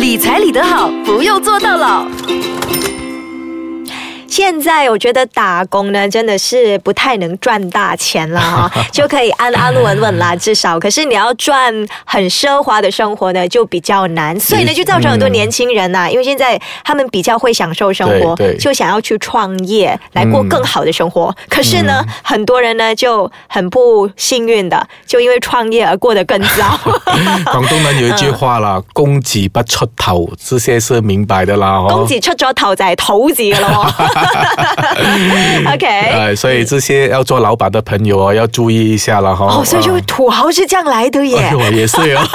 理财理得好，不用做到老。现在我觉得打工呢，真的是不太能赚大钱了哈，就可以安安稳稳啦，至少。可是你要赚很奢华的生活呢，就比较难。所以呢，就造成很多年轻人呐，因为现在他们比较会享受生活，就想要去创业来过更好的生活。可是呢，很多人呢就很不幸运的，就因为创业而过得更糟。广东人有一句话啦，“公子不出头”，这些是明白的啦。公子出咗头就系土字噶咯。OK，哎，所以这些要做老板的朋友哦，要注意一下了哈。哦，所以就土豪是这样来的耶。也是哦。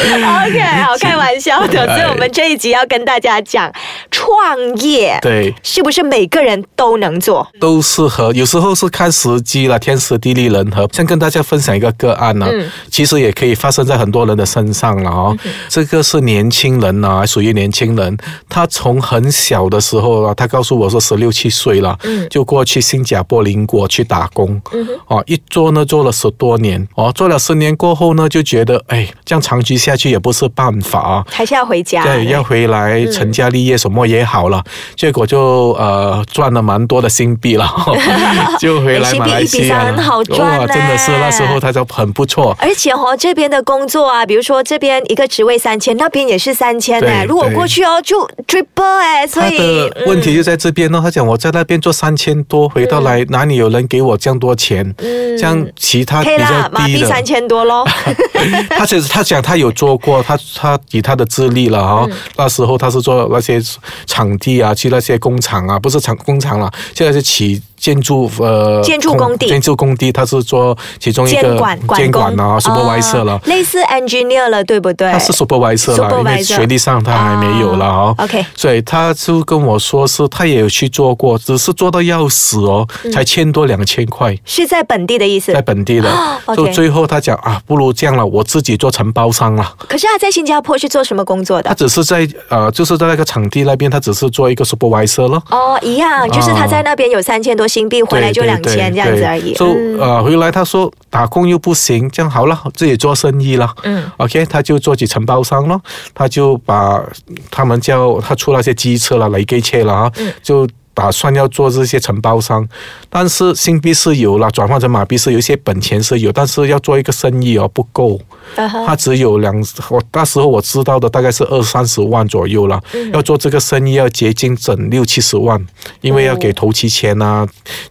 OK，好，开玩笑的。所以我们这一集要跟大家讲创业，对，是不是每个人都能做？都适合，有时候是看时机了，天时地利人和。先跟大家分享一个个案呢，其实也可以发生在很多人的身上了哦。这个是年轻人呢，属于年轻人，他从很小的时候啊。他告诉我说，十六七岁了，就过去新加坡邻国去打工，哦，一做呢做了十多年，哦，做了十年过后呢，就觉得哎，这样长期下去也不是办法，还是要回家，对，要回来成家立业什么也好了，结果就呃赚了蛮多的新币了，就回来马来西亚，很好赚真的是那时候他就很不错，而且哦这边的工作啊，比如说这边一个职位三千，那边也是三千呢，如果过去哦就 triple 哎，所以问题。就在这边呢，他讲我在那边做三千多，回到来哪里有人给我这样多钱？嗯，像其他比较低的三千多喽。他其实他讲他有做过，他他以他的资历了哈，那时候他是做那些场地啊，去那些工厂啊，不是厂工厂了，现在是起。建筑呃，建筑工地，建筑工地，他是做其中一个监管监管啊，supervisor 了，类似 engineer 了，对不对？他是 supervisor 了，因为学历上他还没有了哦。OK，所以他就跟我说是，他也有去做过，只是做到要死哦，才千多两千块，是在本地的意思，在本地的。就最后他讲啊，不如这样了，我自己做承包商了。可是他在新加坡是做什么工作的？他只是在呃，就是在那个场地那边，他只是做一个 supervisor 了。哦，一样，就是他在那边有三千多。新币回来就两千这样子而已。就呃回来他说打工又不行，这样好了自己做生意了。嗯，OK，他就做起承包商了，他就把他们叫他出那些机车了、雷给车了啊，就。打算要做这些承包商，但是新币是有了，转换成马币是有一些本钱是有，但是要做一个生意哦不够，他只有两，我那时候我知道的大概是二三十万左右了，要做这个生意要接近整六七十万，因为要给头期钱啊，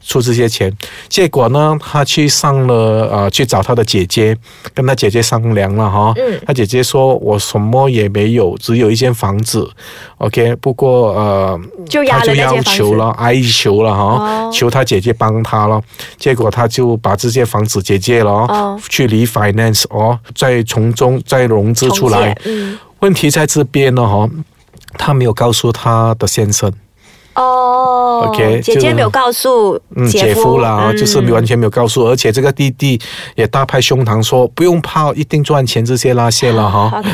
出这些钱。结果呢，他去上了呃，去找他的姐姐，跟他姐姐商量了哈，他姐姐说我什么也没有，只有一间房子，OK，不过呃，他就要求。了哀求了哈，求他姐姐帮他了，结果他就把这间房子姐姐了，去理 finance 哦，再从中再融资出来。问题在这边呢哈，他没有告诉他的先生。哦，OK，姐姐没有告诉姐夫了，就是完全没有告诉，而且这个弟弟也大拍胸膛说不用怕，一定赚钱这些那些了哈。OK。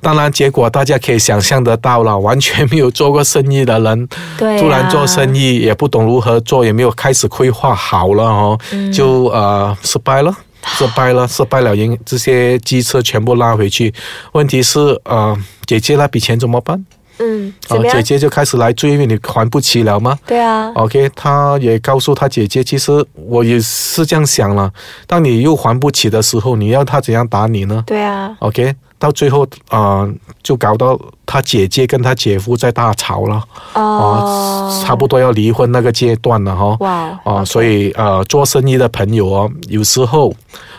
当然，结果大家可以想象得到了，完全没有做过生意的人，突然做生意也不懂如何做，也没有开始规划好了哦，就呃失败了，失败了，失败了，因这些机车全部拉回去。问题是呃，姐姐那笔钱怎么办？嗯，哦，姐姐就开始来追，因为你还不起了吗？对啊。OK，他也告诉他姐姐，其实我也是这样想了，当你又还不起的时候，你要他怎样打你呢？对啊。OK。到最后，啊，就搞到他姐姐跟他姐夫在大吵了，哦，差不多要离婚那个阶段了哈，哇，啊，所以呃，做生意的朋友哦，有时候。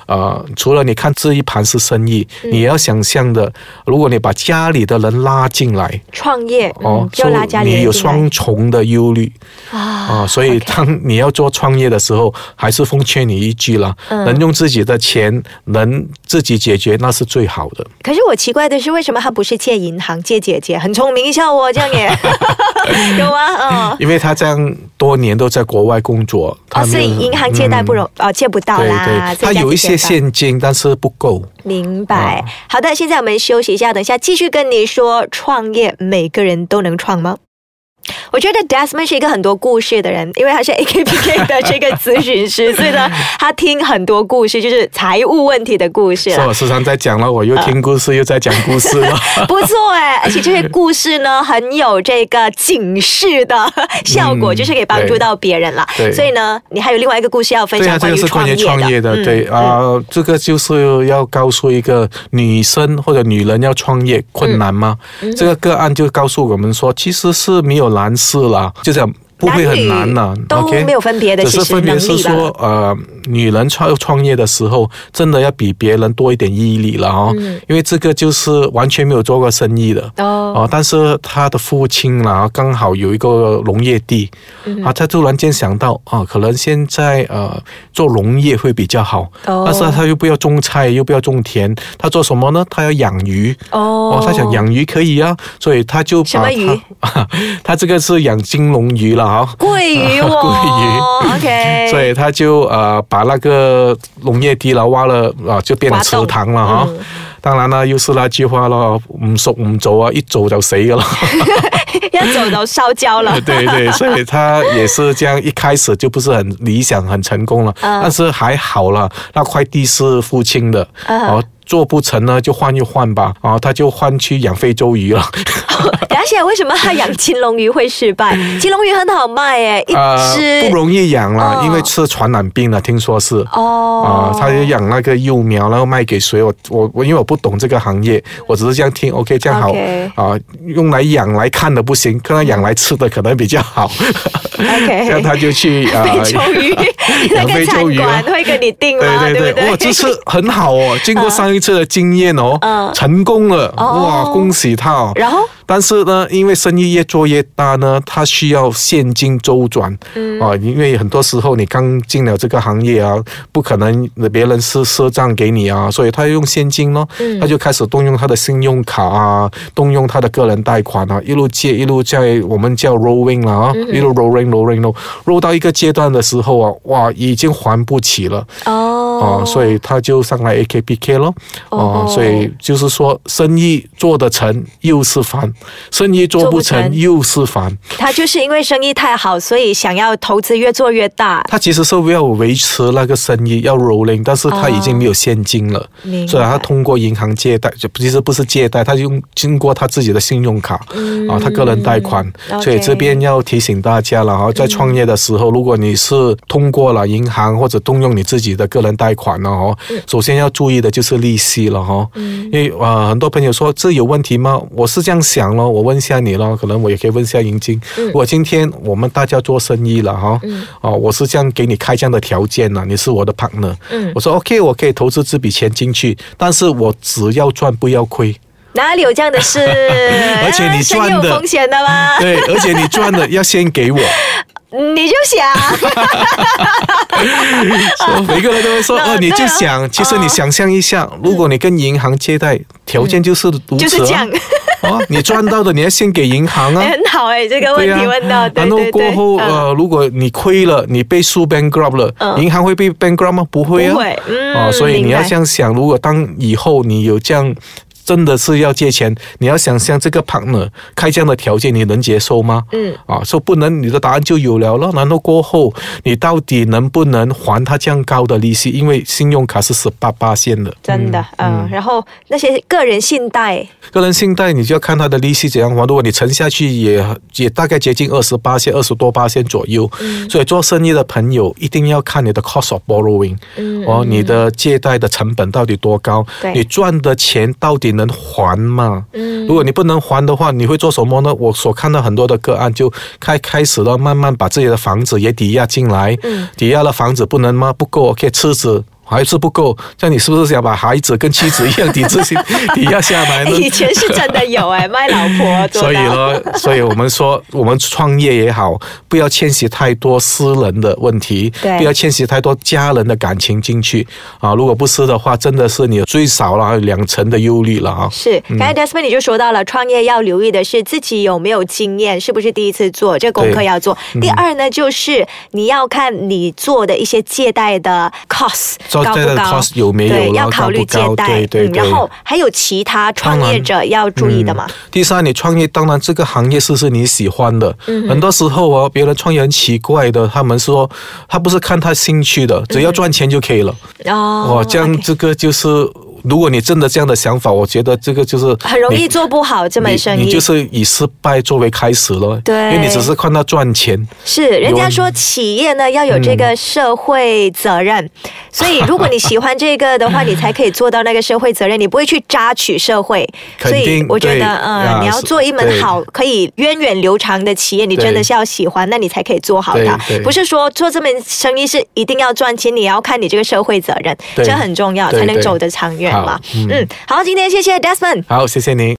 呃，除了你看这一盘是生意，你要想象的，如果你把家里的人拉进来创业，哦，要拉家里你有双重的忧虑。啊，所以当你要做创业的时候，还是奉劝你一句了，能用自己的钱，能自己解决，那是最好的。可是我奇怪的是，为什么他不是借银行借姐姐？很聪明，像我这样也 有啊，嗯，因为他这样多年都在国外工作，所以银行借贷不容哦，借不到啦，他有一些。现金，但是不够。明白。好的，现在我们休息一下，等一下继续跟你说创业，每个人都能创吗？我觉得 Desmond 是一个很多故事的人，因为他是 AKPK 的 这个咨询师，所以呢，他听很多故事，就是财务问题的故事是我时常在讲了，我又听故事，又在讲故事了。不错哎，而且这些故事呢，很有这个警示的 效果，就是可以帮助到别人了。对所以呢，你还有另外一个故事要分对啊，这享关于个是关于创业的，嗯对啊、这个就是要告诉一个女生或者女人要创业困难吗？嗯这个个案就告诉我们说，其实是没有蓝色啦，就这样。不会很难的男女都 OK 没有分别的只是分别是说，呃，女人创创业的时候，真的要比别人多一点毅力了哦，因为这个就是完全没有做过生意的嗯哦哦，但是他的父亲啦，刚好有一个农业地，嗯啊，他突然间想到啊，可能现在呃做农业会比较好，哦但是他又不要种菜，又不要种田，他做什么呢？他要养鱼。哦他想养鱼可以啊，所以他就把什么鱼他？他这个是养金龙鱼了哈。桂鱼哦，桂鱼，OK，所以他就呃把那个农业地了挖了啊、就变成池塘了哈。嗯当然啦，又是那句话咯，唔熟唔做啊，一做就死噶啦。一走就烧焦了，对对，所以他也是这样，一开始就不是很理想、很成功了，嗯但是还好了，那块地是父亲的，嗯哦。做不成呢，就换一换吧，啊，他就换去养非洲鱼了。而且为什么他养金龙鱼会失败？金龙鱼很好卖诶，一呃，只不容易养啦，哦因为吃传染病了，听说是。哦啊，他就养那个幼苗，然后卖给谁？我我我，因为我不懂这个行业，我只是这样听。OK，这样好啊，用来养来看的不行，看他养来吃的可能比较好。OK 这样他就去啊，非洲鱼，那养个餐非洲鱼啊馆会跟你订吗？对对不对？哇，这次很好哦，经过上一次的经验哦，嗯。成功了，哦。哇，恭喜他哦。然后？但是呢，因为生意越做越大呢，他需要现金周转，嗯。啊，因为很多时候你刚进了这个行业啊，不可能别人是赊账给你啊，所以他用现金咯，嗯。他就开始动用他的信用卡啊，动用他的个人贷款啊，一路借一路在我们叫 rolling 了啊，嗯。一路 rolling rolling roll 到一个阶段的时候啊，哇，已经还不起了。哦哦，所以他就上来 AKPK 喽。哦哦，所以就是说，生意做得成又是烦，生意做不成成又是烦。他就是因为生意太好，所以想要投资越做越大。他其实是要维持那个生意要 rolling，但是他已经没有现金了，所以他通过银行借贷，就其实不是借贷，他用经过他自己的信用卡、啊，他个人贷款。所以这边要提醒大家了哈，在创业的时候，如果你是通过了银行或者动用你自己的个人贷款了哦，嗯首先要注意的就是利息了哈。因为呃很多朋友说这有问题吗？我是这样想咯，我问一下你咯，可能我也可以问一下银晶。嗯我今天我们大家做生意了哈，哦，我是这样给你开这样的条件了，你是我的 partner，嗯我说 OK，我可以投资这笔钱进去，但是我只要赚不要亏。哪里有这样的事？而且你赚的有风险的吗？对，而且你赚的要先给我。你就想，说 每个人都会说，那哦，你就想，其实你想象一下，如果你跟银行借贷，条件就是如此啊就是这样。哦，你赚到的你要先给银行啊。很好哎，这个问题问到，对然后。过后，嗯呃，如果你亏了，你被诉 bankrupt 了，嗯银行会被 bankrupt 吗？不会啊。不会嗯哦，所以你要这样想，如果当以后你有这样。真的是要借钱，你要想象这个 partner 开这样的条件，你能接受吗？嗯，啊，说不能，你的答案就有了了。然后过后，你到底能不能还他这样高的利息？因为信用卡是十八八线的，真的，嗯，然后那些个人信贷，个人信贷你就要看他的利息怎样还。如果你存下去也也大概接近二十八线、二十多八线左右。所以做生意的朋友一定要看你的 cost of borrowing，嗯哦，你的借贷的成本到底多高对？你赚的钱到底能还吗？嗯如果你不能还的话，你会做什么呢？我所看到很多的个案就开开始了，慢慢把自己的房子也抵押进来，嗯抵押了房子不能吗？不够，OK，车子。还是不够，像你是不是想把孩子跟妻子一样抵制性抵押下来呢？以前是真的有哎，卖老婆做所以到。呢，所以我们说，我们创业也好，不要牵涉太多私人的问题，对不要牵涉太多家人的感情进去啊。如果不是的话，真的是你最少了两成的忧虑了啊。是，刚才 Desmond 你就说到了，创业要留意的是自己有没有经验，是不是第一次做，这个功课要做。第二呢，就是你要看你做的一些借贷的 cost，招高不高？有没有？对，然后要考虑接高不高？待，对对对嗯然后还有其他创业者要注意的嘛？第三，你创业，当然这个行业是不是你喜欢的？嗯很多时候啊，别人创业很奇怪的，他们说他不是看他兴趣的，只要赚钱就可以了。哦哦，这样这个就是，如果你真的这样的想法，我觉得这个就是很容易做不好这门生意。你你就是以失败作为开始了，对。因为你只是看到赚钱，是，人家说企业呢要有这嗯个社会责任，所以如果你喜欢这个的话，你才可以做到那个社会责任，你不会去榨取社会。肯所以我觉得，嗯，呀你要做一门好可以源远流长的企业，你真的是要喜欢，那你才可以做好它。不是说做这门生意是一定要赚钱，你要看你这个社会责任，这很重要，才能走得长远嘛好。嗯嗯，好，今天谢谢 Desmond。好，谢谢您。